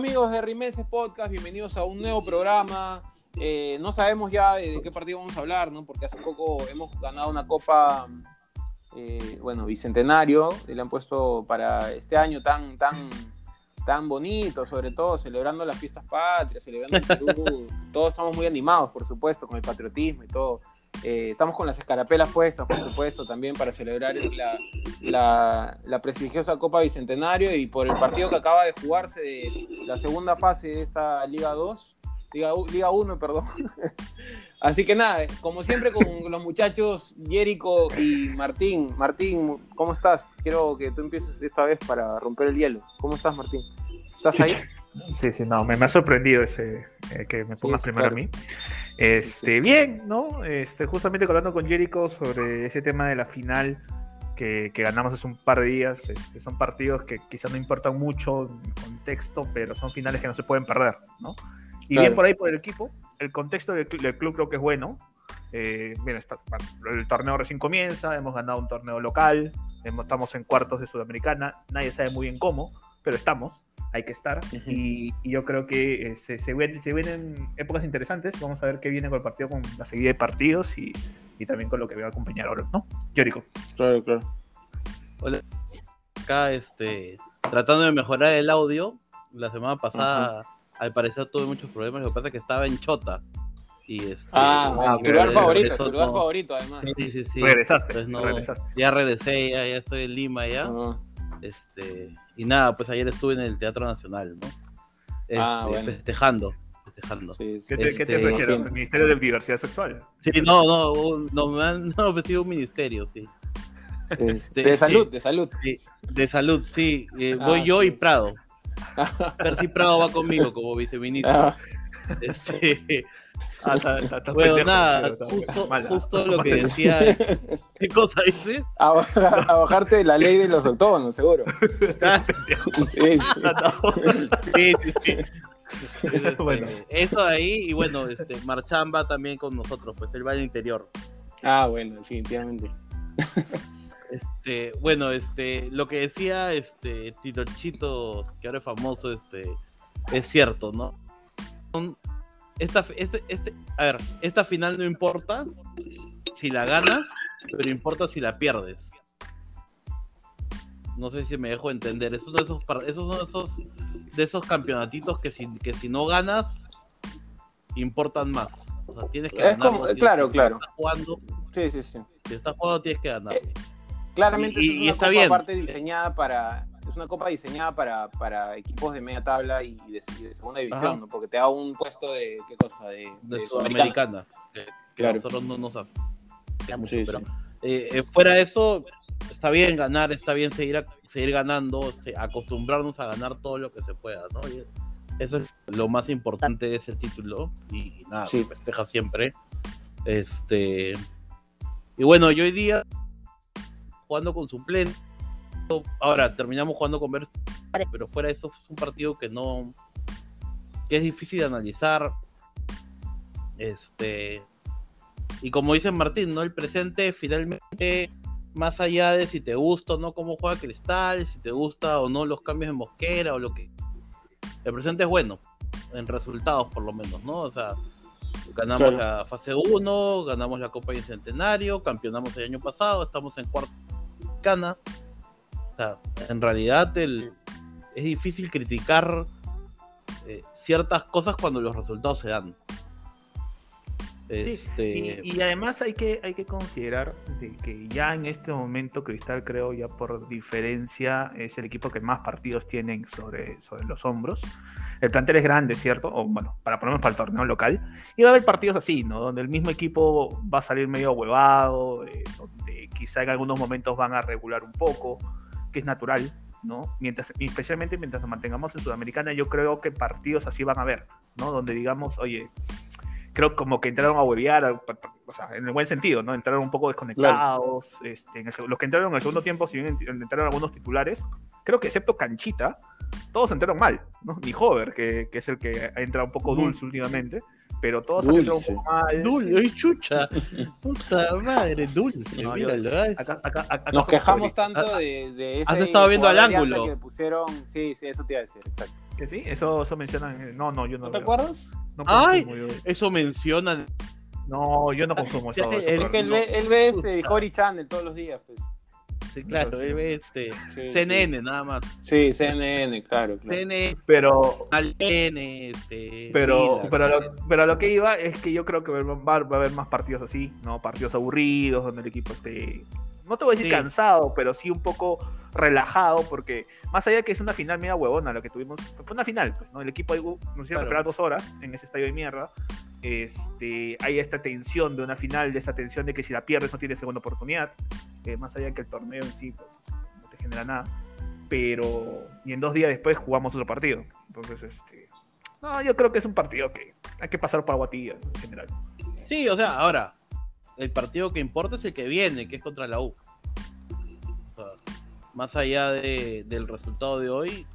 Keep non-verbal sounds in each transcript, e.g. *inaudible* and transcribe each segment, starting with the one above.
Amigos de Rimeses Podcast, bienvenidos a un nuevo programa. Eh, no sabemos ya de qué partido vamos a hablar, ¿no? Porque hace poco hemos ganado una copa, eh, bueno, bicentenario, y le han puesto para este año tan, tan, tan bonito, sobre todo celebrando las fiestas patrias, celebrando el Perú. *laughs* Todos estamos muy animados, por supuesto, con el patriotismo y todo. Eh, estamos con las escarapelas puestas, por supuesto, también para celebrar la, la, prestigiosa Copa Bicentenario y por el partido que acaba de jugarse de la segunda fase de esta Liga 2, Liga, Liga 1, perdón. *laughs* Así que nada, como siempre con los muchachos Jerico y Martín. Martín, ¿cómo estás? Quiero que tú empieces esta vez para romper el hielo. ¿Cómo estás, Martín? ¿Estás ahí? *laughs* Sí, sí, no, me, me ha sorprendido ese eh, que me pongas sí, primero claro. a mí. Este, bien, ¿no? Este, justamente hablando con Jericho sobre ese tema de la final que, que ganamos hace un par de días. Este, son partidos que quizás no importan mucho en contexto, pero son finales que no se pueden perder, ¿no? Y claro. bien por ahí por el equipo, el contexto del, del club creo que es bueno. Eh, bien, está, el torneo recién comienza, hemos ganado un torneo local, estamos en cuartos de Sudamericana, nadie sabe muy bien cómo, pero estamos hay que estar. Uh -huh. y, y, yo creo que eh, se, se, ven, se, vienen épocas interesantes. Vamos a ver qué viene con el partido, con la seguida de partidos y, y también con lo que va a acompañar ahora, ¿no? Yorico. Claro, claro. Hola. Acá, este, tratando de mejorar el audio, la semana pasada, uh -huh. al parecer tuve muchos problemas. Lo que pasa es que estaba en Chota. Y este, ah, tu lugar favorito, tu lugar no... favorito, además. Sí, sí, sí. Regresaste, no, regresaste. Ya regresé, ya, ya estoy en Lima ya. Uh -huh. Este, y nada, pues ayer estuve en el Teatro Nacional, ¿no? Este, ah, bueno. Festejando. festejando. Sí, sí. ¿Qué, te, ¿Qué te ofrecieron? ¿El Ministerio de Diversidad Sexual? Sí, no, no, *laughs* no me han ofrecido un ministerio, sí. sí este, de salud, de salud. Sí, de salud, sí. Eh, ah, voy yo y Prado. *laughs* Percy Prado va conmigo como viceministro. Ah. Este, Ah, está, está, está bueno, pendejo, nada, justo, justo, *laughs* lo que decía. ¿Qué cosa dices? A, bajar, a, bajarte la ley de los autónomos, seguro. *laughs* sí, sí. sí, *laughs* sí, Este, bueno. Eso ahí, y bueno, este, Marchamba también con nosotros, pues el Valle Interior. Ah, bueno, definitivamente. Este, bueno, este, lo que decía este Tito Chito, que ahora es famoso, este, es cierto, ¿no? Esta, este, este, a ver, esta final no importa si la ganas, pero importa si la pierdes. No sé si me dejo entender. Es uno de esos, son esos, de esos campeonatitos que si, que si no ganas, importan más. O sea, tienes que es ganar. Como, claro, si claro. Estás jugando, sí, sí, sí. Si estás jugando, tienes que ganar. Eh, claramente y, es una copa aparte diseñada para es una copa diseñada para, para equipos de media tabla y de, de segunda división, ¿no? porque te da un puesto de, ¿qué cosa? De, de, de Sudamericana. Que, claro. nosotros no nos mucho, sí, pero sí. Eh, fuera de eso, está bien ganar, está bien seguir, a, seguir ganando, acostumbrarnos a ganar todo lo que se pueda, ¿no? Y eso es lo más importante de ese título y nada, sí. festeja siempre. Este y bueno, yo hoy día jugando con suplente ahora terminamos jugando con Ver, pero fuera de eso es un partido que no que es difícil de analizar. Este y como dice Martín, ¿no? El presente finalmente más allá de si te gusta o no cómo juega Cristal, si te gusta o no los cambios de Mosquera o lo que el presente es bueno en resultados por lo menos, ¿no? O sea, ganamos claro. la fase 1, ganamos la Copa Bicentenario, campeonamos el año pasado, estamos en cuarto gana sea, en realidad el, es difícil criticar eh, ciertas cosas cuando los resultados se dan. Sí, este... y, y, además hay que, hay que considerar de que ya en este momento Cristal creo ya por diferencia es el equipo que más partidos tienen sobre, sobre los hombros. El plantel es grande, ¿cierto? O bueno, para ponernos para el torneo local. Y va a haber partidos así, ¿no? Donde el mismo equipo va a salir medio huevado, eh, donde quizá en algunos momentos van a regular un poco que es natural, ¿no? Mientras, especialmente mientras nos mantengamos en Sudamericana, yo creo que partidos así van a haber, ¿no? Donde digamos, oye, creo como que entraron a huevear, o sea, en el buen sentido, ¿no? Entraron un poco desconectados, claro. este, el, los que entraron en el segundo tiempo, si bien entraron algunos titulares, creo que excepto Canchita, todos entraron mal, ¿no? Ni Hover, que, que es el que ha entrado un poco dulce mm. últimamente, pero todos dulce. han entrado un poco mal. Dulce, ¡ay, chucha! Puta madre, dulce. No, míralo, acá, acá, acá, Nos quejamos tanto de, de ese. Has estado viendo al ángulo. Que pusieron, sí, sí, eso te iba a decir, exacto. ¿Que sí? Eso, eso mencionan. No, no, yo no. ¿No te acuerdas? No Ay, eso mencionan. No, yo no consumo *laughs* eso. Es que él ve, él ve este Cory Channel todos los días. Pues. Sí, claro, él ve este CNN nada más. Sí, CNN, claro. claro. CNN, pero al este, pero pero lo, pero lo que iba es que yo creo que va, va, a haber más partidos así, no partidos aburridos donde el equipo esté no te voy a decir cansado, pero sí un poco relajado, porque más allá de que es una final media huevona, lo que tuvimos, fue una final, pues, ¿no? El equipo nos hicieron esperar dos horas en ese estadio de mierda. Este, hay esta tensión de una final, de esta tensión de que si la pierdes no tienes segunda oportunidad, eh, más allá de que el torneo en sí pues, no te genera nada. Pero, y en dos días después jugamos otro partido. Entonces, este, no, yo creo que es un partido que hay que pasar por aguatilla en general. Sí, o sea, ahora, el partido que importa es el que viene, que es contra la U. más allá del resultado de hoy,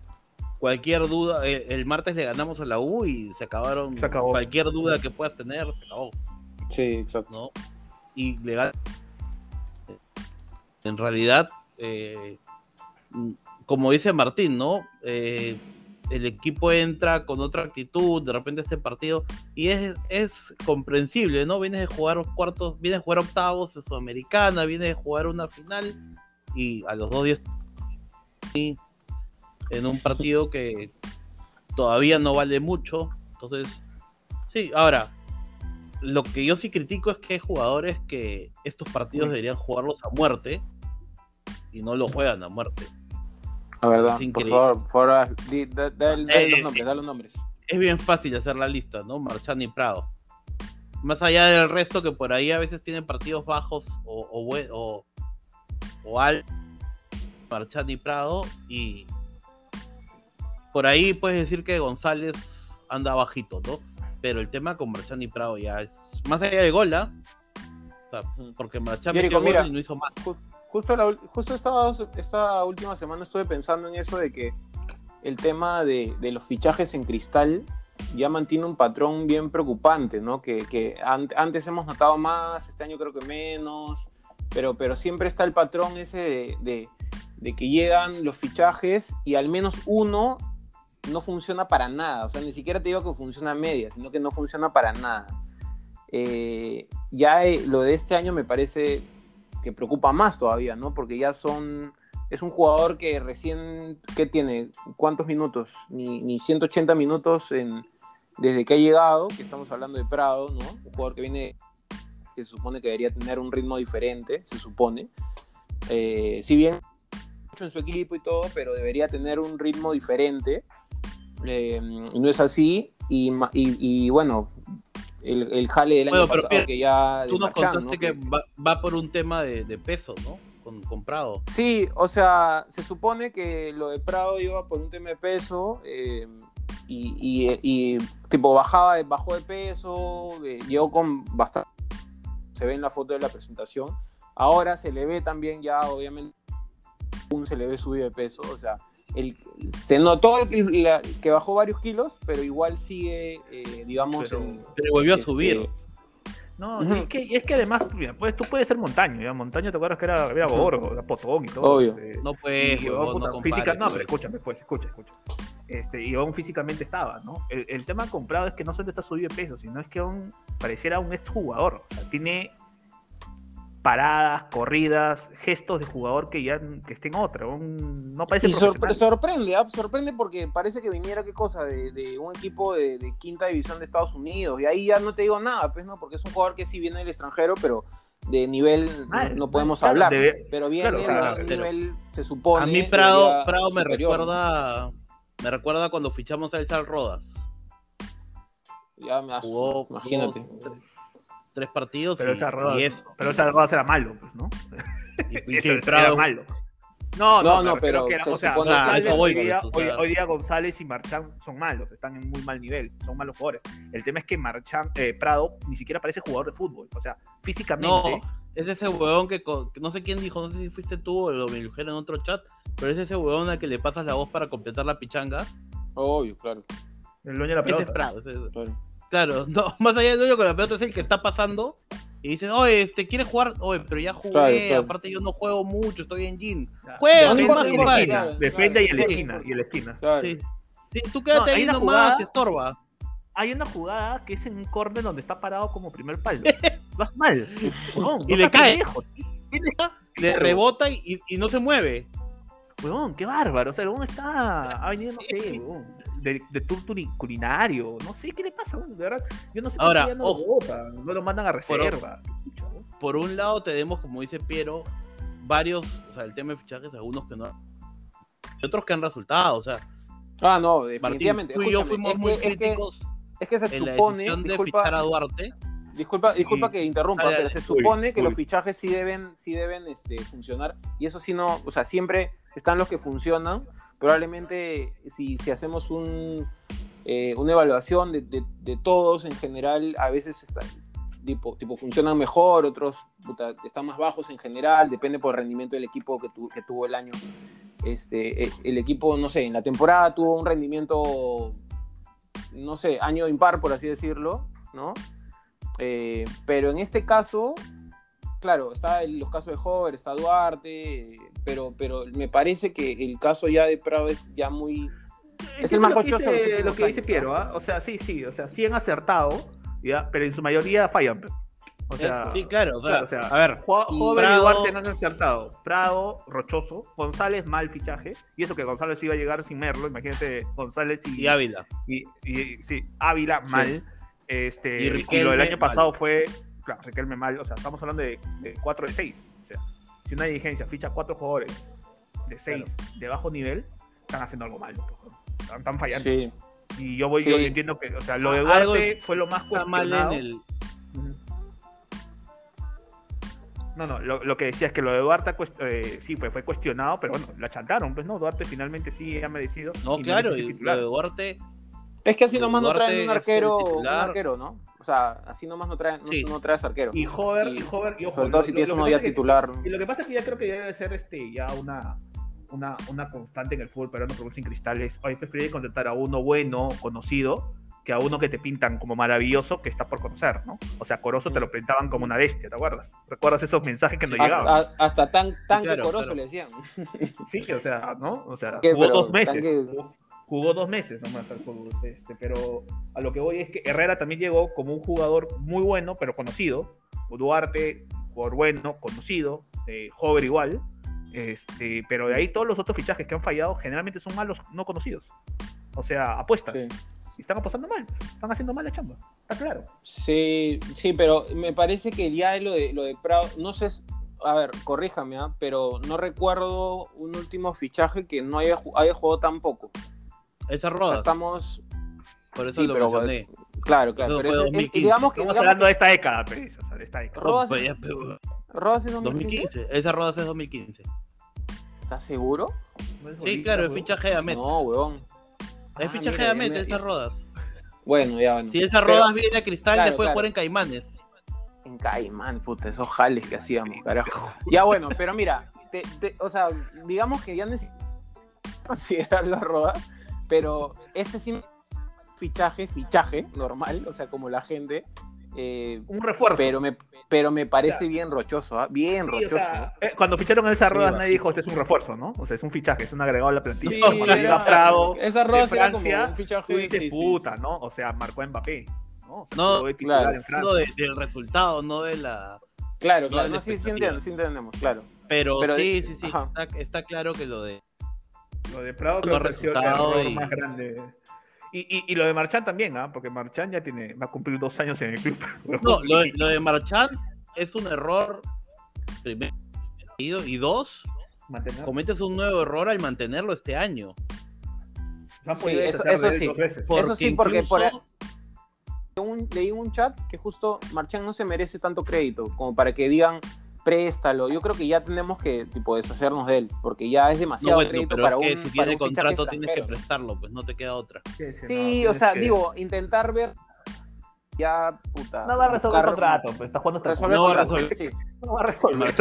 cualquier duda, eh, el, martes le ganamos a la U y se acabaron. Cualquier duda que puedas tener, se acabó. Sí, exacto. Y legal. En realidad, eh, como dice Martín, ¿no? Eh, el equipo entra con otra actitud, de repente este partido, y es, es comprensible, ¿no? Vienes de jugar cuartos, vienes de jugar octavos de Sudamericana, vienes de jugar una final, y a los dos días en un partido que todavía no vale mucho, entonces, sí, ahora, lo que yo sí critico es que hay jugadores que estos partidos deberían jugarlos a muerte, y no lo juegan a muerte. Por favor, por favor da, eh, los nombres, da los nombres. Es bien fácil hacer la lista, ¿no? Marchán y Prado. Más allá del resto que por ahí a veces tienen partidos bajos o, o, o, al Marchán y Prado y por ahí puedes decir que González anda bajito, ¿no? Pero el tema con Marchán y Prado ya es más allá de gol, ¿ah? porque Marchán metió gol y no hizo más. Justo, justo esta, última semana estuve pensando en eso de que el tema de, los fichajes en cristal ya mantiene un patrón bien preocupante, ¿no? Que, antes hemos notado más, este año creo que menos, pero, pero siempre está el patrón ese de, que llegan los fichajes y al menos uno no funciona para nada. O sea, ni siquiera te digo que funciona media, sino que no funciona para nada. Eh, ya eh, lo de este año me parece que preocupa más todavía, ¿no? Porque ya son, es un jugador que recién, ¿qué tiene? ¿Cuántos minutos? Ni, ni 180 minutos en, desde que ha llegado, que estamos hablando de Prado, ¿no? Un jugador que viene, que se supone que debería tener un ritmo diferente, se supone. Eh, si bien en su equipo y todo, pero debería tener un ritmo diferente. Eh, no es así. Y, y, bueno, el, el jale del año pasado que ya... Tú nos contaste que va, por un tema de, peso, ¿no? Con, Prado. Sí, o sea, se supone que lo de Prado iba por un tema de peso eh, y, tipo bajaba, bajó de peso, eh, llegó con bastante... Se ve en la foto de la presentación. Ahora se le ve también ya, obviamente, se le ve subido de peso, o sea, se notó que, que, bajó varios kilos, pero igual sigue, eh, digamos. Pero, volvió a este, subir. No, es, que, es que además, pues, tú puedes ser montaño, ¿ya? Montaño, ¿te acuerdas que era, era era Potón y todo? Obvio. Este, no puede, no, física, no, pero escúchame, pues, escucha, escucha. Este, y aún físicamente estaba, ¿no? El, el, tema comprado es que no solo está subido de peso, sino es que aún pareciera un exjugador. O sea, tiene paradas, corridas, gestos de jugador que ya que esté en otra. no parece y sorprende, ¿ah? sorprende porque parece que viniera qué cosa de, un equipo de, quinta división de Estados Unidos y ahí ya no te digo nada, pues no, porque es un jugador que sí viene del extranjero, pero de nivel no, podemos hablar. pero viene de nivel, se supone. A mí Prado, Prado me recuerda, me recuerda cuando fichamos a El Sal Rodas. Ya me jugó, imagínate tres partidos. Pero esa Rodas, pero esa Rodas era malo, pues, ¿no? Y, *laughs* y era malo. No, no, no, pero, o sea, hoy, día, hoy, día, González y Marchán son malos, están en muy mal nivel, son malos jugadores. El tema es que Marchán, eh, Prado ni siquiera parece jugador de fútbol, o sea, físicamente. No, es ese huevón que, no sé quién dijo, no sé si fuiste tú o lo me dijeron en otro chat, pero es ese huevón al que le pasas la voz para completar la pichanga. Obvio, claro. El dueño de la pelota. Ese es Prado, ese es... Claro. Claro, *laughs* no, más allá del dueño con la pelota es el que está pasando y dice, oye, este, ¿quieres jugar? Oye, pero ya jugué, aparte yo no juego mucho, estoy en gym. Juega, no, no, Defende y en la esquina, y en la esquina. Sí. Sí, tú quédate ahí nomás, estorba. Hay una jugada que es en un córner donde está parado como primer palo. *laughs* Vas mal. y le cae. Le rebota y, y, no se mueve. Weón, qué bárbaro. O sea, el está. Ha venido, no sé, de, de tour culinario. No sé qué le pasa, de verdad. Yo no sé Ahora, por qué no, lo no lo mandan a reserva. Por, un lado tenemos, como dice Piero, varios, o sea, el tema de fichajes, algunos que no. Y otros que han resultado, o sea. Ah, no, definitivamente. tú y yo fuimos es muy que, críticos. Es que, se supone. La de fichar a Duarte. Disculpa, disculpa que interrumpa, pero se supone que los fichajes sí deben, sí deben este, funcionar. Y eso sí no, o sea, siempre están los que funcionan. Probablemente si, si hacemos un, eh, una evaluación de, de, todos en general, a veces tipo, funcionan mejor, otros están más bajos en general, depende por el rendimiento del equipo que, que tuvo el año. Este, el, el equipo, no sé, en la temporada tuvo un rendimiento, no sé, año impar, por así decirlo, ¿no? Eh, pero en este caso, claro, está los casos de Hover, está Duarte, pero, pero me parece que el caso ya de Prado es ya muy... Es, el más cochoso. lo que dice Piero, ¿ah? o sea, sí, sí, o sea, sí han acertado, ¿ya? pero en su mayoría fallan. O sea, sí, claro, o sea, a ver, Hover y Duarte no han acertado. Prado, Rochoso, González, mal fichaje. Y eso que González iba a llegar sin Merlo, imagínate González y, Ávila. Y, y, sí, Ávila mal. Este, y, lo del año pasado fue, claro, Riquelme mal, o sea, estamos hablando de, de 4 de 6. Si una dirigencia ficha 4 jugadores de 6 de bajo nivel, están haciendo algo mal. Están, fallando. Sí. Y yo voy, yo entiendo que, o sea, lo de Duarte fue lo más cuestionado. En el... No, no, lo, lo, que decía es que lo de Duarte eh, sí fue, fue cuestionado, pero bueno, la chantaron, pues no, Duarte finalmente sí ha merecido. No, claro, y lo de Duarte es que así nomás no traen un arquero, un arquero, ¿no? O sea, así nomás no, traen, no, traes arquero. Y Hover, y, Hover, y ojo, Sobre todo si tienes uno ya titular. y lo que pasa es que ya creo que debe ser este, ya una, una, una constante en el fútbol peruano porque sin cristales. Hoy preferiría contratar a uno bueno, conocido, que a uno que te pintan como maravilloso que está por conocer, ¿no? O sea, Corozo te lo pintaban como una bestia, ¿te acuerdas? ¿Recuerdas esos mensajes que nos llegaban? Hasta tan, tan que Corozo le decían. Sí, o sea, ¿no? O sea, hubo dos meses jugó dos meses nomás al fútbol. Este, pero a lo que voy es que Herrera también llegó como un jugador muy bueno, pero conocido. Duarte, jugador bueno, conocido. Eh, Hover igual. Este, pero de ahí todos los otros fichajes que han fallado generalmente son malos no conocidos. O sea, apuestas. Y están apostando mal, están haciendo mal la chamba, está claro. Sí, sí, pero me parece que ya lo de, lo de Prado, no sé, a ver, corríjame, ¿ah? pero no recuerdo un último fichaje que no haya, haya jugado tan poco. Esa roda. estamos. Por eso lo pero, mencioné. Claro, claro. pero es, digamos que. Estamos hablando de esta década, pero, o sea, de esta década. Rodas, ¿Rodas es 2015? Esa Rodas es 2015. ¿Estás seguro? Sí, claro, es fichaje de Amet. No, weón. Es ah, fichaje de Amet, esas Rodas. Bueno, ya bueno. Si esa Rodas viene a Cristal, después claro. jugar en Caimanes. En Caimán, puta, esos jales que hacíamos, carajo. Ya bueno, pero mira, te, te, o sea, digamos que ya necesitamos *laughs* considerar las rodas pero este sí fichaje, fichaje normal, o sea, como la gente. Eh, un refuerzo. Pero me, pero me parece bien rochoso, ¿ah? bien rochoso. Eh, cuando ficharon esas ruedas nadie dijo, este es un refuerzo, ¿no? O sea, es un fichaje, es un agregado a la plantilla. Sí, *laughs* era, Prado, esa rueda era como un fichaje. Tú dices, puta, ¿no? O sea, marcó a Mbappé. No, no claro. no de, del resultado, no de la... Claro, claro, no, sí, sí, entendemos, sí entendemos, claro. Pero, pero sí, sí, sí, está, está claro que lo de lo de Prado creo que el error más grande. Y, y, y, lo de Marchán también, ¿ah? porque Marchán ya tiene, va a cumplir dos años en el club. *laughs* No, lo, lo de Marchán es un error primero y dos, cometes un nuevo error al mantenerlo este año. No sí, eso, eso sí, eso sí, porque por, un, leí un chat que justo Marchán no se merece tanto crédito como para que digan préstalo. Yo creo que ya tenemos que tipo deshacernos de él, porque ya es demasiado crédito para un. Si tiene contrato tienes que prestarlo, pues no te queda otra. Sí, o sea, digo, intentar ver ya, puta. No va a resolver el contrato, pues está jugando resolver no, va a resolver. Sí. no va a resolver.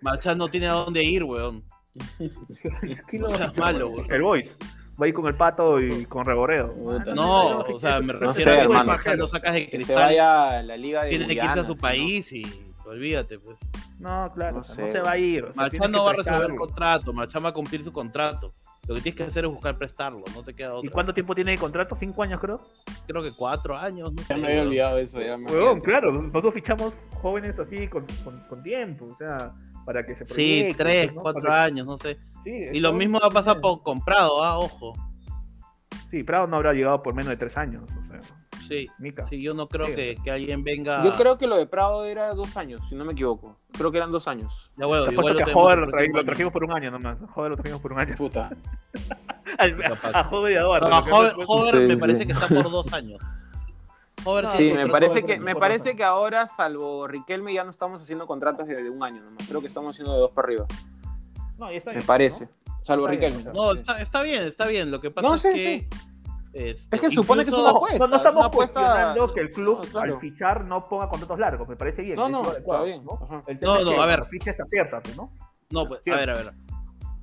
Marchán, no tiene a dónde ir, weón. *laughs* es que no es malo, weón. El Boys. Va a ir con el pato y con Reboreo. No, o sea, me refiero a que Marchán lo sacas de cristal. Que se vaya a la liga de Tiene que irse a su país y olvídate, pues. No, claro, no, se va a ir. O no va a resolver el contrato, Marchán va a cumplir su contrato. Lo que tienes que hacer es buscar prestarlo, no te queda otra. ¿Y cuánto tiempo tiene de contrato? ¿Cinco años, creo? Creo que cuatro años. No Ya sé, me había olvidado eso. Ya me claro, nosotros fichamos jóvenes así con, con, con tiempo, o sea, para que se Sí, proyecten, tres, ¿no? cuatro Para años, no sé. Sí, Y lo mismo va a pasar por comprado, ah, ojo. Sí, Prado no habrá llegado por menos de tres años, o sea, Sí, Mica. sí, yo no creo Sí. que, que alguien venga. Yo creo que lo de Prado era dos años, si no me equivoco. Creo que eran dos años. Ya, bueno, igual que a Joder lo, tra- trajimos por un año nomás. A Joder lo trajimos por un año. Puta. *laughs* Al- a Joder y a Eduardo. No, Hover Sí, me sí. parece que está por dos años. No, sí, me parece que me parece que ahora, salvo Riquelme, ya no estamos haciendo contratos de, de un año nomás. Creo que estamos haciendo de dos para arriba. No, ya está Me bien, parece. Salvo Está bien, Riquelme. No, está, está bien, está bien. Lo que pasa No, es sí, que. sí. Este, Es que supone que es ¿no? una apuesta. no, no es estamos apuesta- cuestionando que el club No, claro. al fichar no ponga contratos largos. Me parece bien. No, es no, adecuado, está bien. ¿no? Ajá. El tema No, es que a ver. fiches aciértate, ¿no? No, pues, a ver, a ver.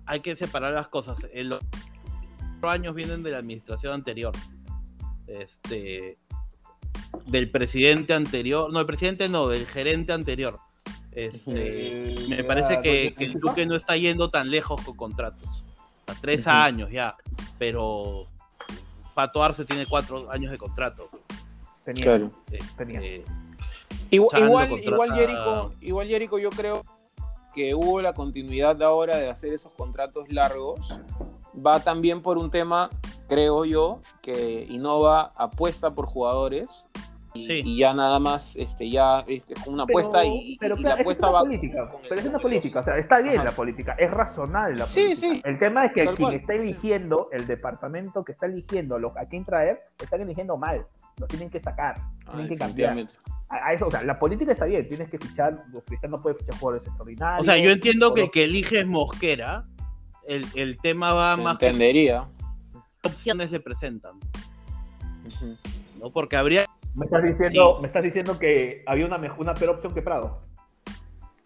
Hay que separar las cosas. En los cuatro años vienen de la administración anterior. Este. Del presidente anterior. No, el presidente no, del gerente anterior. Este, Eh, me parece que, ¿con- que el Duque no está yendo tan lejos con contratos. A tres años ya. Pero Pato Arce tiene cuatro años de contrato. Tenía, Claro. tenía. Eh, Igual, igual, contrata- igual Jericho, igual Jericho, yo creo que hubo la continuidad ahora de hacer esos contratos largos. Va también por un tema, creo yo, que Innova apuesta por jugadores Sí. y ya nada más, este, ya es es una Pero- apuesta y, y- pero y la apuesta es una va política, pero es una política, o sea, está bien Ajá. la política, es razonable la Sí, política. sí. El tema es que Tal quien cual. está eligiendo, el departamento que está eligiendo lo- a quién traer, están eligiendo mal, lo tienen que sacar, Ah, tienen que cambiar. A, a eso, o sea, la política está bien, tienes que fichar, cristianos no pueden fichar jugadores extraordinarios. o sea, yo entiendo que los- que eliges Mosquera. El, el tema va Se más que entendería. qué opciones le presentan. ¿no? Porque habría, Me estás diciendo, Sí. me estás diciendo que había una, mejor, una peor opción que Prado.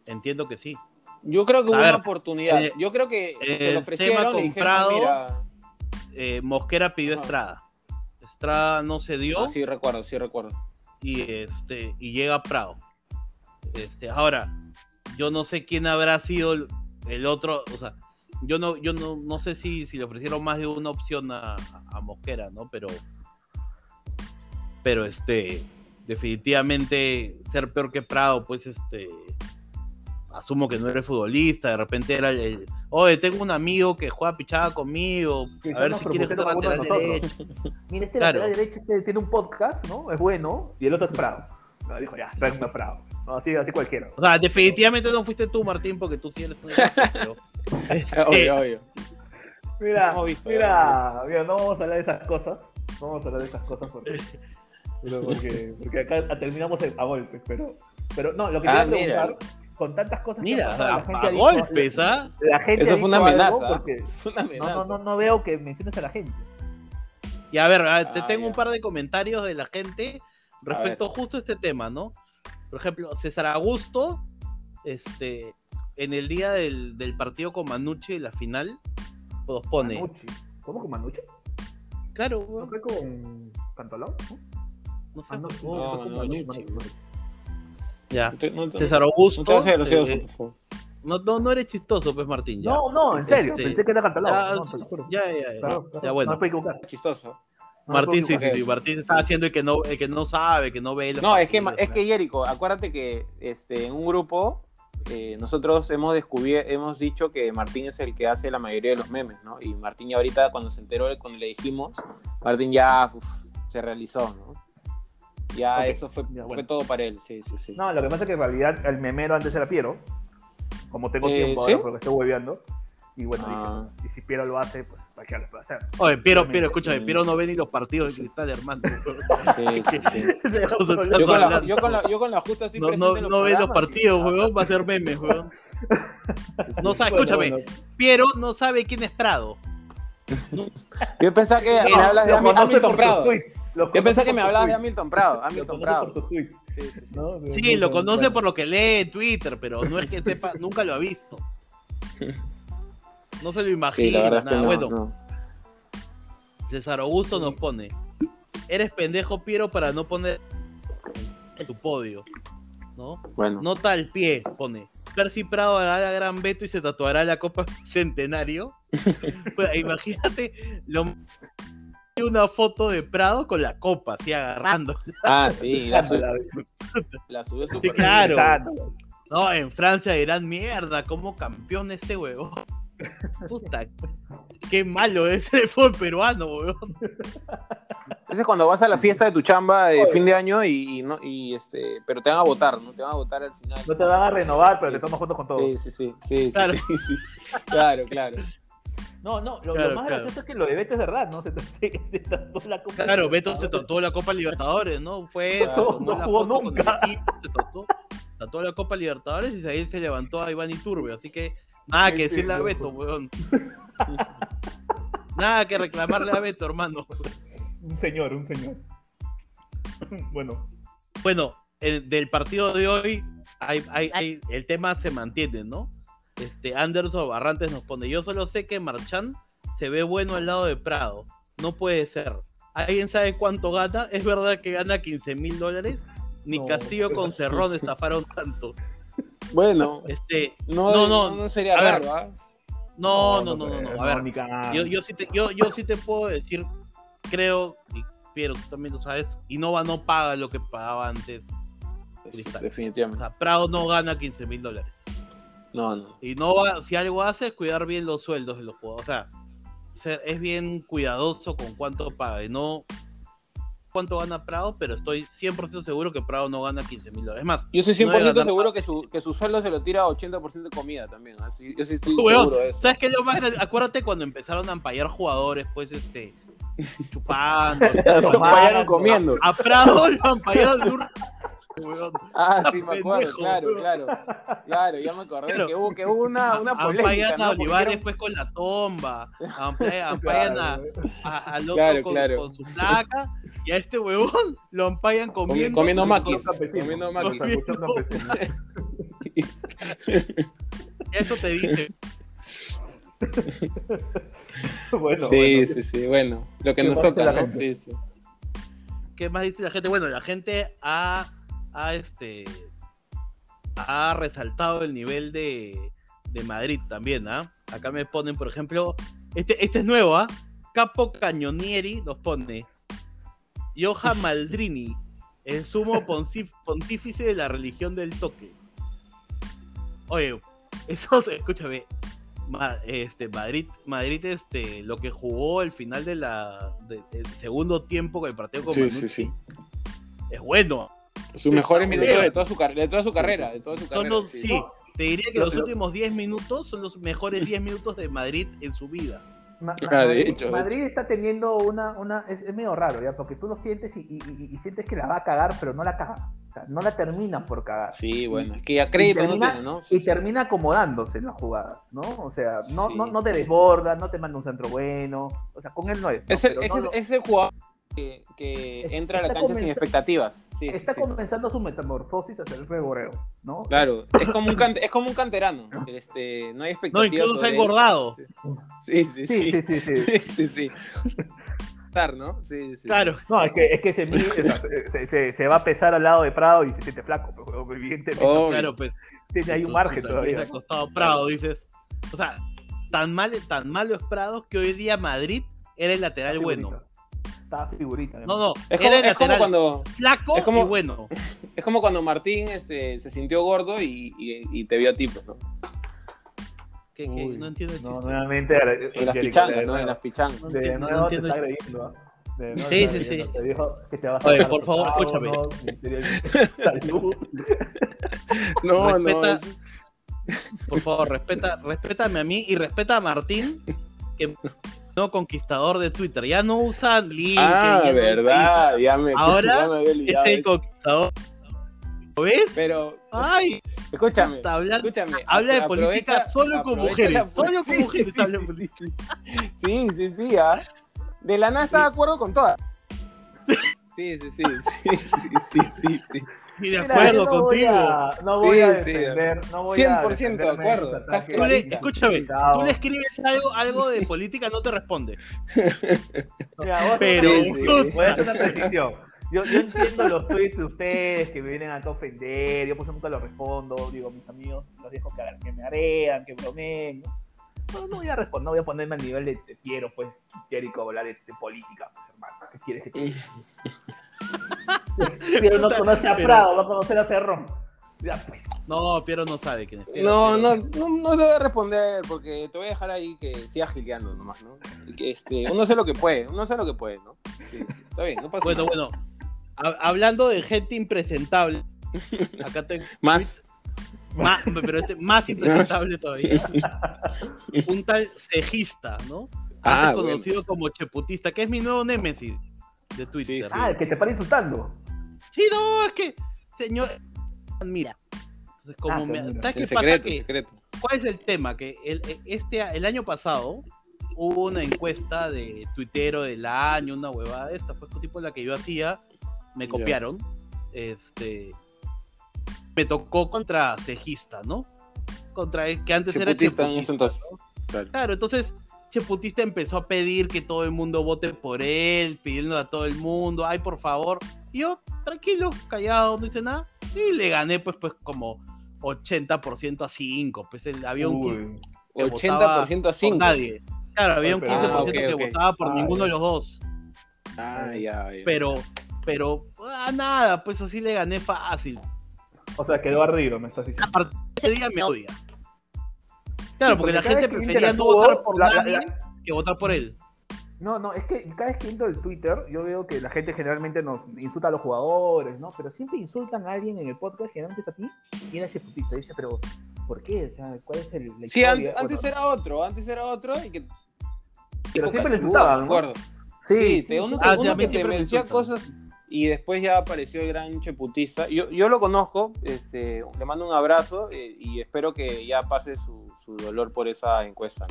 entiendo que sí. Yo creo que hubo ver, una oportunidad. eh, yo creo que se el lo ofrecieron tema y dijeron, mira, Eh, Mosquera pidió Ajá. Estrada. Estrada no se dio ah, sí recuerdo, sí recuerdo. y este y llega Prado. Este, ahora, yo no sé quién habrá sido el, el otro, o sea, yo no, yo no, no sé si, si le ofrecieron más de una opción a, a Mosquera, ¿no? Pero, pero este, definitivamente ser peor que Prado, pues este, asumo que no eres futbolista, de repente era el, el, oye, tengo un amigo que juega pichada conmigo, a ver si quieres a lateral derecho. *laughs* Mira, este Claro. lateral derecho este tiene un podcast, ¿no? Es bueno, y el otro es Prado. No, dijo, ya, a Prado. No, así, así cualquiera. O sea, definitivamente no fuiste tú, Martín, porque tú sí eres un pero, *laughs* este, Obvio, obvio. *laughs* Mira, mira, mira, no vamos a hablar de esas cosas. No vamos a hablar de esas cosas porque, pero porque, porque acá *laughs* terminamos a golpes. Pero, pero no, lo que Ah, quería mira. preguntar, con tantas cosas Mira, han pasado, a, la gente a dicho- golpes, ¿ah? La gente Eso fue una amenaza. porque- *laughs* fue una no, amenaza. no, no, no veo que menciones a la gente. Y a ver, a- te Ah, tengo ya. un par de comentarios de la gente respecto justo a este tema, ¿no? Por ejemplo, César Augusto, este, en el día del, del partido con Manucci, la final, pues pone, Manucci. ¿Cómo con Manucci? claro, ¿No fue con Cantolao? ¿no? No Ah, no, no, No, fue ya. No no te- César no Augusto, gracioso, eh, por favor. no, no, no eres chistoso, pues Martín, ya. No, no, en serio, pensé que era Cantolao. ya, no, ya, ya, ya, perdón, ya, No bueno. me puedo equivocar. Chistoso. No Martín, sí, sí, sí. Martín está haciendo el que no, el que no sabe, que no ve No, es que, es que Jericho, acuérdate que este, en un grupo eh, nosotros hemos descubierto, hemos dicho que Martín es el que hace la mayoría de los memes, ¿no? Y Martín ya ahorita cuando se enteró, cuando le dijimos, Martín ya uf, se realizó, ¿no? Ya eso fue, ya, fue bueno. todo para él, sí, sí, sí. No, lo que pasa es que en realidad el memero antes era Piero. Como tengo Eh, tiempo ¿sí? ahora porque estoy hueveando. Y bueno, Ah. dije, y si Piero lo hace, pues cualquiera lo puede hacer. Oye, Piero. Piero, escúchame. Piero no ve ni los partidos de cristal, hermano. *laughs* Sí, sí, sí. *laughs* Yo con, la, yo, con la, yo con la justa estoy No, presente no, en los no ve los partidos, weón, va a ser memes, weón. *laughs* No sabe, Bueno, escúchame, bueno. Piero no sabe quién es Prado. Yo pensaba que No, me hablas de Hamilton Prado. Lo Yo pensaba que me hablabas de Hamilton Prado. Hamilton Prado. por tus tweets, Sí, sí, sí. ¿no? Sí, lo conoce Bueno. por lo que lee en Twitter, pero no es que sepa, *laughs* nunca lo ha visto. No se lo imagina. Sí, la verdad es que nada. no, bueno, no. César Augusto nos pone. Eres pendejo, Piero, para no poner en tu podio. ¿No? Bueno. Nota al pie, pone. Percy Prado hará la gran veto y se tatuará la Copa Centenario. *laughs* Pues, imagínate lo una foto de Prado con la copa, así agarrando. Ah, sí, la, sub... la subió Sí, claro. No, en Francia dirán mierda, como campeón este huevo. *laughs* Puta, qué malo es el fútbol peruano, weón. Ese es cuando vas a la fiesta de tu chamba de fin de año y, no, y este, pero te van a votar, ¿no? Te van a votar al final. No te van a renovar, pero te tomas fotos con todos. Sí, sí, sí, sí, claro. sí, sí, Claro, claro. No, no, lo, más gracioso es que lo de Beto es verdad, ¿no? Se, *laughs* se, se tatuó la Copa Claro, Beto se tatuó la Copa Libertadores, ¿no? Fue no, no jugó nunca. se tatuó, tatuó la Copa Libertadores y ahí se levantó a Iván Iturbe, así que Nada que decirle a Beto, weón. *laughs* Nada que reclamarle a Beto, hermano. Un señor, un señor. Bueno. Bueno, del partido de hoy, hay, hay, el tema se mantiene, ¿no? Este, Anderson Barrantes nos pone, yo solo sé que Marchán se ve bueno al lado de Prado. No puede ser. ¿Alguien sabe cuánto gana? ¿Es verdad que gana 15 mil dólares? Ni Castillo con *laughs* Cerrón estafaron tanto. Bueno, este, no, no, no, sería raro, ¿ah? No, no, no, no, no, A ver, yo, yo, sí te, yo, yo sí te puedo decir, creo, y pero tú también lo sabes, Innova no paga lo que pagaba antes Cristal. Definitivamente. O sea, Prado no gana 15 mil dólares. No, no. Innova, si algo hace, es cuidar bien los sueldos de los jugadores. O sea, es bien cuidadoso con cuánto paga y no cuánto gana Prado, pero estoy 100% seguro que Prado no gana 15 mil dólares. más, yo soy 100% seguro que su, que su sueldo se lo tira a 80% de comida también. Así, yo sí estoy seguro de eso. ¿Sabes qué? Lo más, acuérdate cuando empezaron a ampallar jugadores, pues este chupando, *laughs* lo comiendo. A, Prado lo ampallaron de un Ah, sí, me acuerdo, claro, claro. Claro, ya me acordé que hubo, que hubo una, una polémica. Ampayan a Olivares después con la tomba. Ampayan, a, a, loco con, su placa. Y a este huevón lo ampayan comiendo. Comiendo maquis. Comiendo maquis. Eso te dice. *laughs* bueno, sí, sí, sí, bueno. Lo que nos toca, ¿no? Sí, sí. ¿Qué más dice la gente? Bueno, la gente ha ha, este, ha resaltado el nivel de, de Madrid también, ¿ah? Acá me ponen, por ejemplo, este, este es nuevo, ¿ah? Capo Cañonieri nos pone Johan Maldrini, *laughs* el sumo pontífice de la religión del toque. Oye, eso, escúchame, este, Madrid, Madrid, este, lo que jugó el final de la, del segundo tiempo con el partido con sí, sí, sí. es bueno. Sus mejores minutos de toda su, de toda su carrera. De toda su carrera sí. te diría que los últimos 10 minutos son los mejores 10 minutos de Madrid en su vida. *laughs* Ah, Madrid, Madrid está teniendo una, una es, medio raro, ¿ya? Porque tú lo sientes y, sientes que la va a cagar, pero no la caga. O sea, no la terminan por cagar. Sí, bueno, es que ya crédito no tiene, ¿no? y termina acomodándose en las jugadas, ¿no? O sea, no, no, no te desborda, no te manda un centro bueno. O sea, con él no es. Es, el, es, el jugador que, entra a la cancha sin expectativas. está comenzando su metamorfosis hacia el reboreo, ¿no? Claro, es como un, *laughs* es como un canterano. Este, no hay expectativas. No, incluso engordado. Sí, sí, sí. Sí, sí, sí. sí, sí, *laughs* sí. ¿no? Sí, sí. Claro. No, es que, es que se, se, se, va a pesar al lado de Prado y se siente flaco, pero evidentemente. Oh, claro, pues. Tiene ahí un margen todavía. Ha costado Prado, dices. O sea, tan, mal, tan malo es Prado que hoy día Madrid era el lateral bueno estaba figurita. No, no, es como, es como cuando. Flaco es como, y bueno. Es como cuando Martín este, se sintió gordo y, y, te vio a ti, pues, ¿no? ¿Qué, qué? no entiendo. No, nuevamente. En las pichangas, ¿no? En las pichangas. No, de nuevo no te está agrediendo, sí, sí, sí. Te dijo que te vas a Oye, por favor, escúchame. Salud. *laughs* no, no. Por favor, respeta, respétame a mí y respeta a Martín, que no conquistador de Twitter. Ya no usan link. Ah, verdad. Ya me, Ahora es el conquistador. ¿Lo ves? Pero. Ay. Escúchame. Habla, escúchame. Habla de política solo con mujeres. *laughs* Solo con mujeres habla política. Sí, sí, sí. ¿ah? De la nada está de acuerdo con todas. Sí, sí, sí. Sí, sí, sí, sí. sí. Y de acuerdo no contigo. Voy a, no voy a defender, no voy 100% de acuerdo. Tú le, escúchame, tú le escribes algo, algo de política, no te responde. *laughs* Pero voy a hacer una precisión. Yo, yo entiendo los tweets de ustedes que me vienen a ofender, yo pues nunca los respondo, digo, mis amigos los dejo que, que me arean, que bromeen, no, voy a responder, no voy a ponerme al nivel de, Piero, pues, Pierico, hablar de, política, pues, hermano. ¿Qué quieres que te diga? *laughs* *laughs* Piero no conoce a Prado, va a conocer a Cerrón. Pues. No, Piero no sabe quién es. no, no, no, no te voy a responder porque te voy a dejar ahí que sigas gileando nomás, ¿no? Este, uno hace lo que puede, uno hace lo que puede, ¿no? Sí, está bien, no pasa bueno, nada. Bueno, bueno, hablando de gente impresentable, acá tengo. *laughs* Más. Más, pero este, más impresentable *laughs* todavía. un tal cejista, ¿no? Ah, conocido como cheputista, que es mi nuevo némesis de Twitter. Ah, el que te para insultando. Sí, no, es que, señor, mira. Entonces, como ah, me, ¿sabes qué pasa? Que, ¿Cuál es el tema? Que el, este, el año pasado hubo una encuesta de tuitero del año, una huevada esta, fue tipo la que yo hacía, me copiaron. Este me tocó contra cejista, ¿no? Contra el que antes era cheputista. entonces. Claro. entonces Cheputista empezó a pedir que todo el mundo vote por él, pidiendo a todo el mundo, ay, por favor. Y yo, tranquilo, callado, no hice nada. Y le gané, pues, pues como 80% a 5. Pues el, había un 80% a 5. Nadie. Claro, había un 15% que votaba por ninguno de los dos. Ah, ya, ya. Pero, pero, a nada, pues así le gané fácil. O sea, quedó ardido, me estás diciendo. A partir de ese día me odia. Claro, porque, la gente prefería no votar por nadie que votar por él. No, no, es que cada vez que entro el Twitter, yo veo que la gente generalmente nos insulta a los jugadores, ¿no? Pero siempre insultan a alguien en el podcast, generalmente es a ti, y era ese putista. Dice, pero, ¿por qué? O sea, ¿cuál es el. sí, antes, era otro, antes era otro, y que. Pero siempre le insultaban, ¿no? Sí, te, uno, ah, que te decía cosas y después ya apareció el gran cheputista. Yo, yo lo conozco, este, le mando un abrazo eh, y espero que ya pase su, su, dolor por esa encuesta.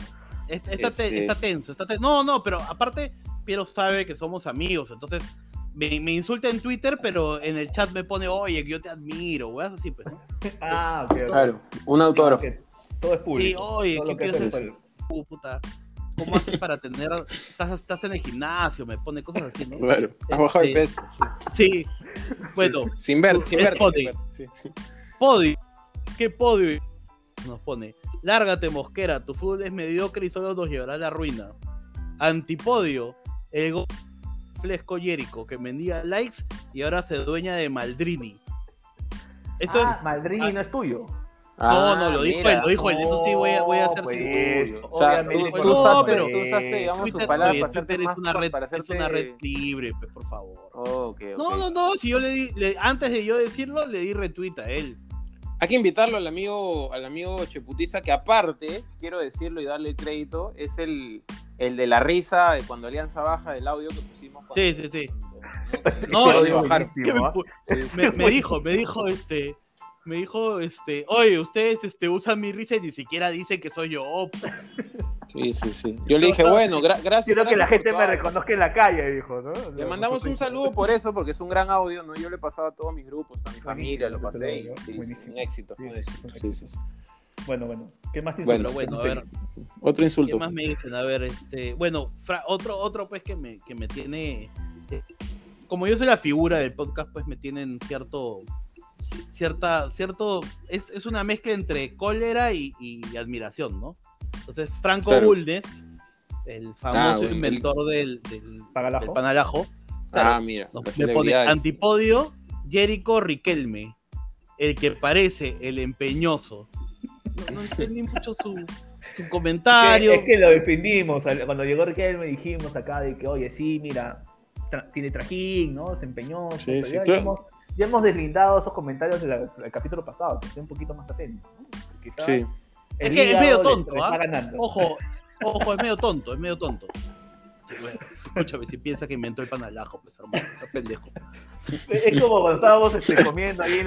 Está, este está, tenso, está tenso. No, no, pero aparte, Piero sabe que somos amigos, entonces me, me, insulta en Twitter, pero en el chat me pone, oye, que yo te admiro, weas así, pues. *laughs* ah, ok. Claro, un autógrafo. Todo es público. Sí, oye, ¿qué quieres hacer? Puta. ¿Cómo haces *laughs* para tener. Estás, estás, en el gimnasio, me pone cosas así, ¿no? Claro, has bajado de peso. Sí. Bueno. Sin ver, sin ver. Podio. ¿Qué podio? Nos pone. Lárgate, Mosquera, tu fútbol es mediocre y solo nos llevará a la ruina. Antipodio. El Flesco Jerico, que vendía likes y ahora se dueña de Maldrini. Esto ah, Maldrini no es tuyo no, no, lo dijo él, lo dijo él. Eso sí voy a, voy a hacer pues, O sea, tú, tú, usaste, tú usaste, digamos, su palabra para hacerte es una red, para hacerte... es una red libre, pues, por favor. okay, okay. No, no, no, si yo le di, le, antes de yo decirlo, le di retweet a él. Hay que invitarlo al amigo, al amigo Cheputiza, que aparte, quiero decirlo y darle el crédito, es el, el de la risa de cuando Alianza baja del audio que pusimos. sí, sí, sí. *laughs* No, no, no me, me dijo, me dijo este me dijo, este, oye, ustedes este, usan mi risa y ni siquiera dicen que soy yo. Sí, sí, sí. Yo le dije, bueno, gracias. Quiero que la gente me reconozca en la calle, dijo, ¿no? Le mandamos un saludo por eso, porque es un gran audio, ¿no? Yo le he pasado a todos mis grupos, a mi familia, lo pasé. Y, sí, un éxito. Sí, sí, Bueno, bueno. ¿Qué más tienes? Bueno, bueno, a ver. Otro insulto. ¿Qué más me dicen? A ver, este, bueno, otro, otro pues que me, que me tiene, eh, como yo soy la figura del podcast, pues me tienen cierto cierta, cierto, es, es una mezcla entre cólera y, admiración, ¿no? Entonces, Franco Bulnes, el famoso ah, inventor del, del, panalajo, ah, mira, me pone antipodio, Jerico Riquelme, el que parece el empeñoso. No, entendí mucho su, su *laughs* comentario. Es que, lo defendimos. Cuando llegó Riquelme dijimos acá de que, oye, sí, mira, tiene trajín, ¿no? Es empeñoso. Sí, sí, ya hemos deslindado esos comentarios del, capítulo pasado, que esté un poquito más atento. sí. Es que es medio tonto, ¿ah? Ojo, ojo, es medio tonto, es medio tonto. escúchame, si piensa que inventó el panalajo, pues hermano, está pendejo. Es como cuando estábamos este, comiendo ahí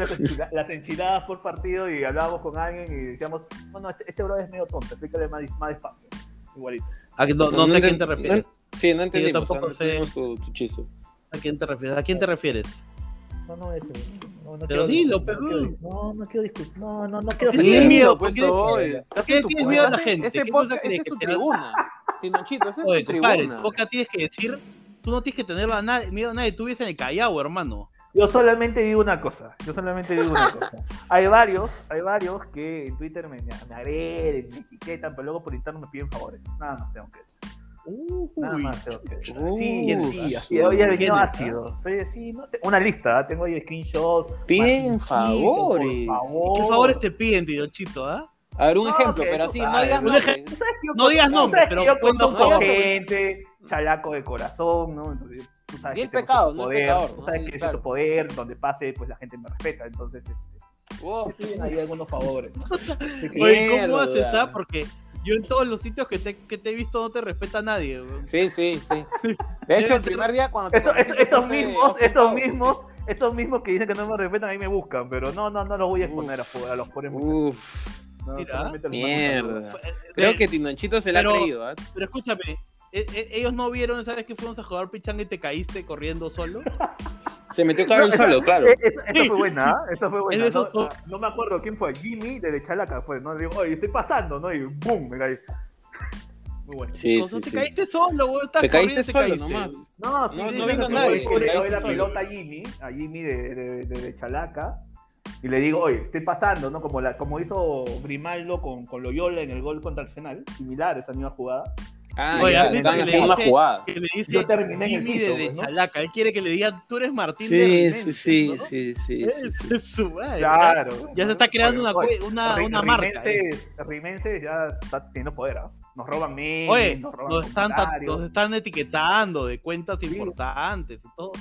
las, enchiladas, por partido y hablábamos con alguien y decíamos, no, este, este bro es medio tonto, explícale más, más despacio. Igualito. no, no, sé a quién te refieres. sí, no entendí. tampoco sé. Tu, tu chiste. ¿A quién te refieres? ¿A quién te refieres? No, no, ese. No, no pero dilo, pero. No, no quiero discutir. No, no, no quiero. Tienes miedo, pues ¿Qué tienes miedo a la gente? Este podcast es tu tribuna. Tinochito, ese es tu tribuna. Tienes que decir. Tú no tienes que tener miedo a nadie. Tú vives en el Callao, hermano. yo solamente digo una cosa, yo solamente digo una cosa. *laughs* Hay varios, hay varios que en Twitter me, me agreden, me etiquetan, pero luego por interno me piden favores. Nada más tengo que decir. Nada más tengo que decir. Sí, sí, así, hoy he venido ácido. No una lista, ¿ah? tengo ahí screenshots. Piden favores. ¿Qué favores te piden, Chito, ah? A ver, un ejemplo, pero así, no digas nombres. No digas nombres, pero cuento con gente, chalaco de corazón, ¿no? Entonces, tú sabes y el pecado, no poder, pecador. Tú sabes que es tu poder, donde pase, pues la gente me respeta. Entonces, este, wow. piden ahí algunos favores. ¿no? *laughs* Oye, ¿cómo haces, ah? Porque yo en todos los sitios que te, que te he visto no te respeta nadie. Sí, sí, sí. De hecho, el primer día cuando te esos mismos, esos mismos, esos mismos que dicen que no me respetan ahí me buscan, pero no, no, no los voy a exponer a, los pobres Uf. Mierda. Creo que Tinonchito se la ha creído. ¿eh? Pero escúchame, ¿e, e, ellos no vieron, ¿sabes que fuimos a jugar pichanga y te caíste corriendo solo? *laughs* Se metió cabrón solo, claro. Eso, fue buena, ¿eh? eso fue buena. No, me acuerdo quién fue, Jimmy de Chalaca fue, ¿no? Le digo, oye, estoy pasando, ¿no? Y ¡boom! Me caí. Muy bueno. Sí, sí, te caíste solo, güey. Te caíste solo nomás. No, sí, no, no vino nadie. Le la pelota a Jimmy, a Jimmy de, de, de Chalaca y le digo, oye, estoy pasando, ¿no? Como, la, como hizo Grimaldo con, con Loyola en el gol contra Arsenal, similar esa misma jugada. Ah, oye, ya, están haciendo una jugada. Que le dice, Yo terminé en el piso, de, pues, Chalaca, él quiere que le diga, tú eres Martín sí, de sí, sí, ¿no? sí, sí, *laughs* sí, sí, sí. Claro. Ya se está creando una, una, una marca. Rimenses ya está teniendo poder, ¿ah? Nos roban memes, Oye, nos, roban nos, están, nos están etiquetando de cuentas importantes y todo.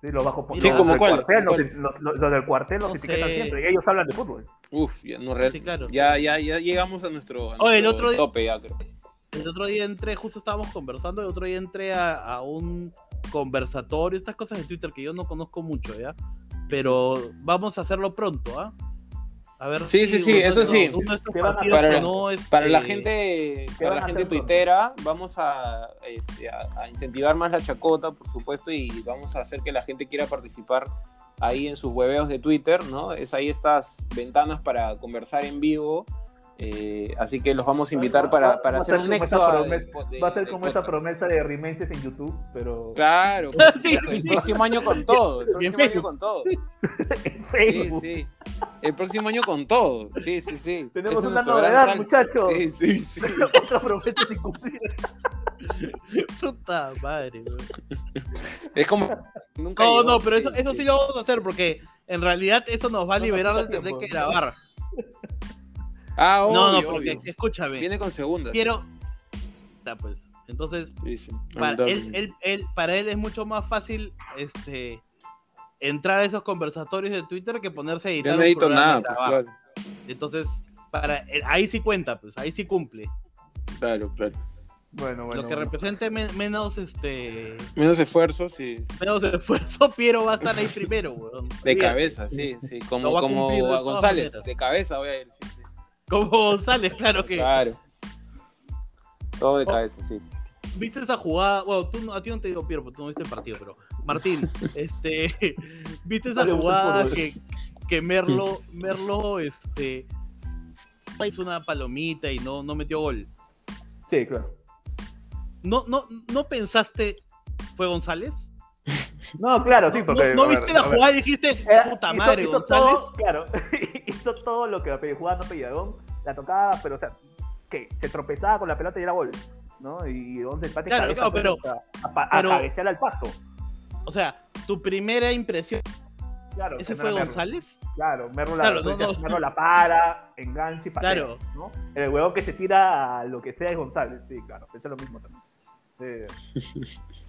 Sí, los bajo sí, los, del cuartel, los, los, del cuartel los etiquetan siempre y ellos hablan de fútbol. Uf, ya, no sí, claro. ya, ya, ya llegamos a nuestro, a Oye, el otro día, tope, ya creo. El otro día entré, justo estábamos conversando, el otro día entré a, a un conversatorio, estas cosas de Twitter que yo no conozco mucho, ¿ya? Pero vamos a hacerlo pronto, ¿ah? A ver sí, sí, sí, eso sí. Para, para, la gente, para la gente tuitera, vamos a, este, a, incentivar más la chacota, por supuesto, y vamos a hacer que la gente quiera participar ahí en sus hueveos de Twitter, ¿no? Es ahí estas ventanas para conversar en vivo eh, así que los vamos a invitar para, para hacer un nexo. va a ser como esa promesa de Rimenses en YouTube, pero. Claro, *laughs* el próximo año con todo. El próximo año con todo. *laughs* Sí, sí. El próximo año con todo. Sí, sí, sí. Tenemos una novedad, muchachos. Sí, sí, *laughs* sí. Otra promesa sin cumplir. Puta madre, Es como. Nunca no, no, pero eso, eso sí lo vamos a hacer porque en realidad eso nos va a liberar de tener que grabar. Ah, obvio, No, no, porque escúchame. Viene con segunda. Quiero. Pues. Entonces, para, él, él, para él es mucho más fácil este, entrar a esos conversatorios de Twitter que ponerse a editar. Yo no edito nada, pues, claro. Entonces, para, ahí sí cuenta, pues ahí sí cumple. Claro, claro. Bueno, bueno. Lo que represente menos este. Menos esfuerzo, sí. Menos esfuerzo, *laughs* Piero va a estar ahí primero, weón. De cabeza, sí, sí. Como, como a González, de cabeza voy a ir, sí, sí. Como González, claro que. Claro. Todo de cabeza, sí. ¿Viste esa jugada? Bueno, tú, a ti no te digo Piero, porque tú no viste el partido, pero. Martín, *laughs* este. *laughs* ¿Viste esa jugada que, que Merlo, Merlo, este. hizo una palomita y no, no metió gol? Sí, claro. ¿No, no, ¿No pensaste fue González? *laughs* No, claro, sí, porque. ¿No, viste la jugada y dijiste, eh, puta madre, González? Todo, claro, hizo todo lo que jugaba no Pelladón, la tocaba, pero, o sea, que se tropezaba con la pelota y era gol, ¿no? Y donde el claro, claro, pero, a, a, al pasto. O sea, tu primera impresión. Claro, ¿Ese fue González? Claro, Merlo la, Merlo la para, engancha y patea, claro. ¿no? El huevo que se tira a lo que sea es González, sí, claro, pensé lo mismo también.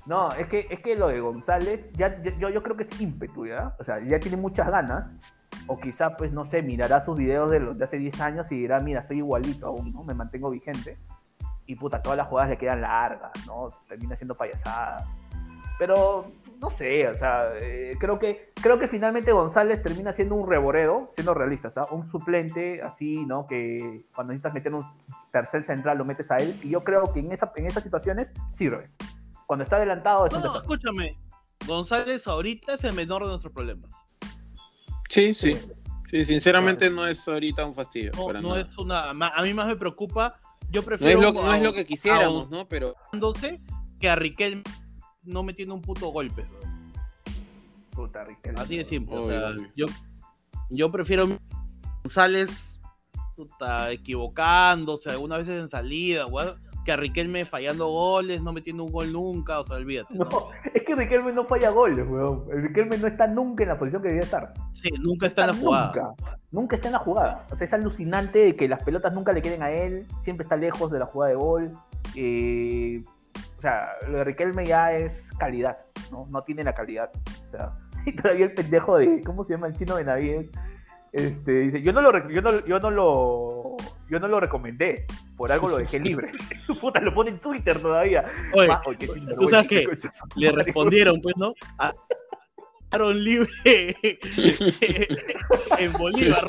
No, es que, es que lo de González, ya, yo, yo creo que es ímpetu, ¿ya? O sea, ya tiene muchas ganas, o quizá, pues, no sé, mirará sus videos de, los, de hace 10 años y dirá, mira, soy igualito aún, ¿no? Me mantengo vigente. Y puta, todas las jugadas le quedan largas, ¿no? Termina siendo payasadas. Pero no sé, o sea, eh, creo, que, creo que finalmente González termina siendo un reboredo, siendo realistas, un suplente así, ¿no? Que cuando necesitas meter un tercer central lo metes a él, y yo creo que en, esa, en esas situaciones sirve. Cuando está adelantado es no, escúchame, González ahorita es el menor de nuestros problemas. Sí, sí. Sí, sinceramente no es ahorita un fastidio. No, no es una. A mí más me preocupa. Yo prefiero. No es lo, no es lo que quisiéramos, ¿no? Pero. Que a Riquelme no metiendo un puto golpe. Puta, Riquelme. Así de simple. o sea, yo, yo prefiero González puta, equivocándose algunas veces en salida, que a Riquelme fallando goles, no metiendo un gol nunca, o sea, olvídate. No, es que Riquelme no falla goles, weón. El Riquelme no está nunca en la posición que debía estar. Sí, nunca está, en la jugada. Nunca, nunca está en la jugada. O sea, es alucinante que las pelotas nunca le queden a él, siempre está lejos de la jugada de gol. Eh, o sea, lo de Riquelme ya es calidad, ¿no? No tiene la calidad. O sea, *laughs* y todavía el pendejo de, ¿cómo se llama el chino de Navies? Este, dice, yo no lo, yo no, yo no lo, yo no lo recomendé, por algo lo dejé libre. *laughs* *laughs* Puta, lo pone en Twitter todavía. Oye, ¿tú sabes qué? Le respondieron, pues, ¿no? A libre *laughs* en Bolívar.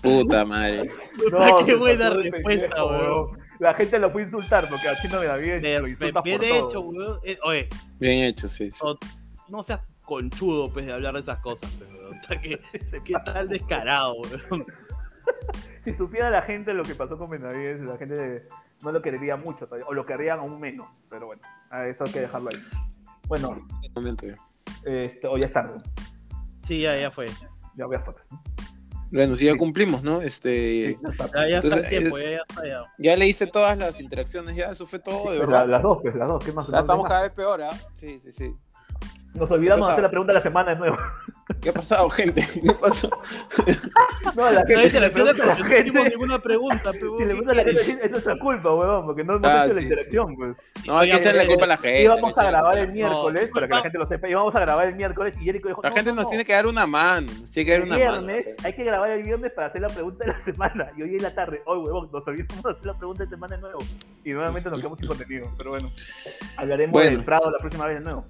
Puta madre. No, qué buena respuesta, weón. La gente lo fue a insultar porque a Chino bien. Bien hecho, weón. Eh, oye. Bien hecho, sí. sí. No seas conchudo, pues, de hablar de esas cosas, pero ¿Qué, qué tal descarado, *laughs* Si supiera la gente lo que pasó con Benavides, la gente no lo quería mucho, o lo querrían aún menos, pero bueno, a eso hay que dejarlo ahí. Bueno, este, o ya es tarde. Sí, ya, ya fue. Ya voy a fotos. Bueno, sí, ya cumplimos, ¿no? Este, ya, ya está el tiempo, ya, ya está ya. Ya le hice todas las interacciones, ya, eso fue todo, de pues verdad. las dos, pues, las dos, ¿qué más? Ya estamos cada vez peor, ¿ah? Sí, sí, sí. Nos olvidamos de hacer la pregunta de la semana de nuevo. ¿Qué ha pasado, gente? *laughs* ¿Qué pasó? No, la gente se le pregunta la gente. No hicimos ninguna pregunta. Pero... Si le pregunta a la gente, es nuestra culpa, weón, porque no hemos ah, hecho la interacción, pues. No, hay que echarle la culpa a la gente. Íbamos a grabar el miércoles, para que la gente lo sepa, íbamos a grabar el miércoles y Jericho dijo... La gente nos tiene que dar una mano, nos tiene que dar una viernes, Hay que grabar el viernes para hacer la pregunta de la semana. Y hoy en la tarde, hoy, huevón, nos olvidamos de hacer la pregunta de semana de nuevo. Y nuevamente nos quedamos sin contenido, pero bueno. Hablaremos del Prado la próxima vez de nuevo.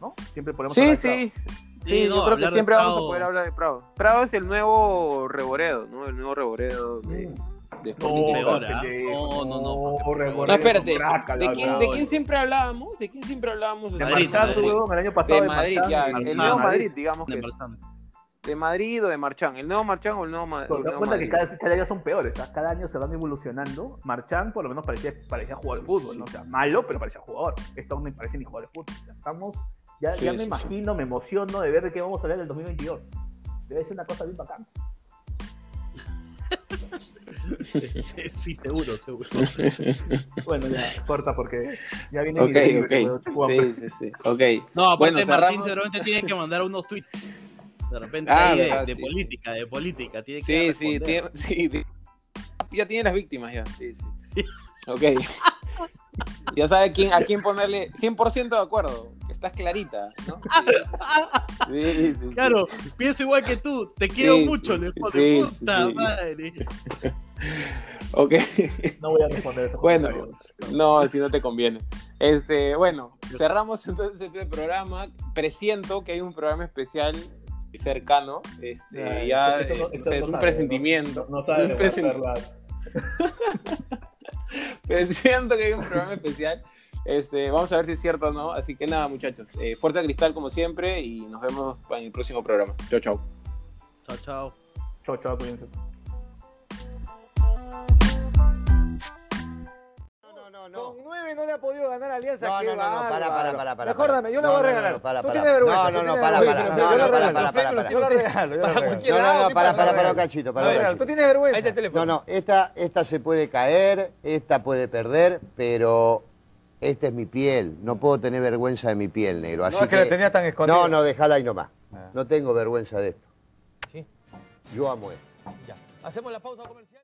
¿No? Siempre podemos Sí, sí. Sí, yo creo que siempre vamos a poder hablar de Prado. Prado es el nuevo Reboredo, ¿no? El nuevo Reboredo de, de no, no, no, no, no, espérate. ¿De quién, ¿De quién siempre hablábamos? ¿De quién siempre hablábamos? De, Madrid, el año pasado. De Madrid, ya. El nuevo Madrid, digamos que de Madrid o de Marchán, el nuevo Marchán o el nuevo, Madrid. Te das cuenta que cada, cada, año son peores, cada año se van evolucionando. Marchán por lo menos parecía, parecía jugador de fútbol, ¿no? o sea, malo, pero parecía jugador. Esto no me parece ni jugador de fútbol. estamos ya, ya me imagino, me emociono de ver de qué vamos a hablar en el 2022. Debe ser una cosa bien bacán. *laughs* sí, seguro, seguro. bueno, ya, corta porque ya viene okay, mi okay. Sí, sí, sí. Ok. No, aparte bueno, Martín seguramente tiene que mandar unos tweets. De repente ah, ahí de, de política, de política. Tiene que sí, sí, tiene, sí, ya tiene las víctimas ya. Sí, sí. *laughs* Ok. *laughs* ya sabe quién, a quién ponerle 100% de acuerdo estás clarita, ¿no? *laughs* Sí, sí, claro, pienso igual que tú, te quiero mucho, le puta madre. *laughs* ok. No voy a responder eso. Bueno, no, si no te conviene. Este, bueno, cerramos entonces este programa. Presiento que hay un programa especial cercano. Este, ya, es un presentimiento. No, sabes un presentimiento. *laughs* Presiento que hay un programa especial. Este, vamos a ver si es cierto o no. Así que nada, muchachos. Eh, fuerza cristal como siempre y nos vemos en el próximo programa. Chao, chao. Chao, chao. Chao, chao, cuídense. no. Con nueve no le ha podido ganar Alianza. No, no, no, no, para, para, para, para. Mejor dame, yo lo voy a regalar. No, para, para. Tú tienes vergüenza. No, no, no, para, para. No, no, para, para, para. Yo lo regalo, yo lo regalo. No, no, no, para, para, para, cachito, para, cachito. Tú tienes vergüenza. No, no, esta, esta se puede caer, esta puede perder, pero esta es mi piel, no puedo tener vergüenza de mi piel, negro. Así no es que, la tenía tan escondida. No, no, déjala ahí nomás. Ah. No tengo vergüenza de esto. ¿Sí? Yo amo esto. Ya. Hacemos la pausa comercial.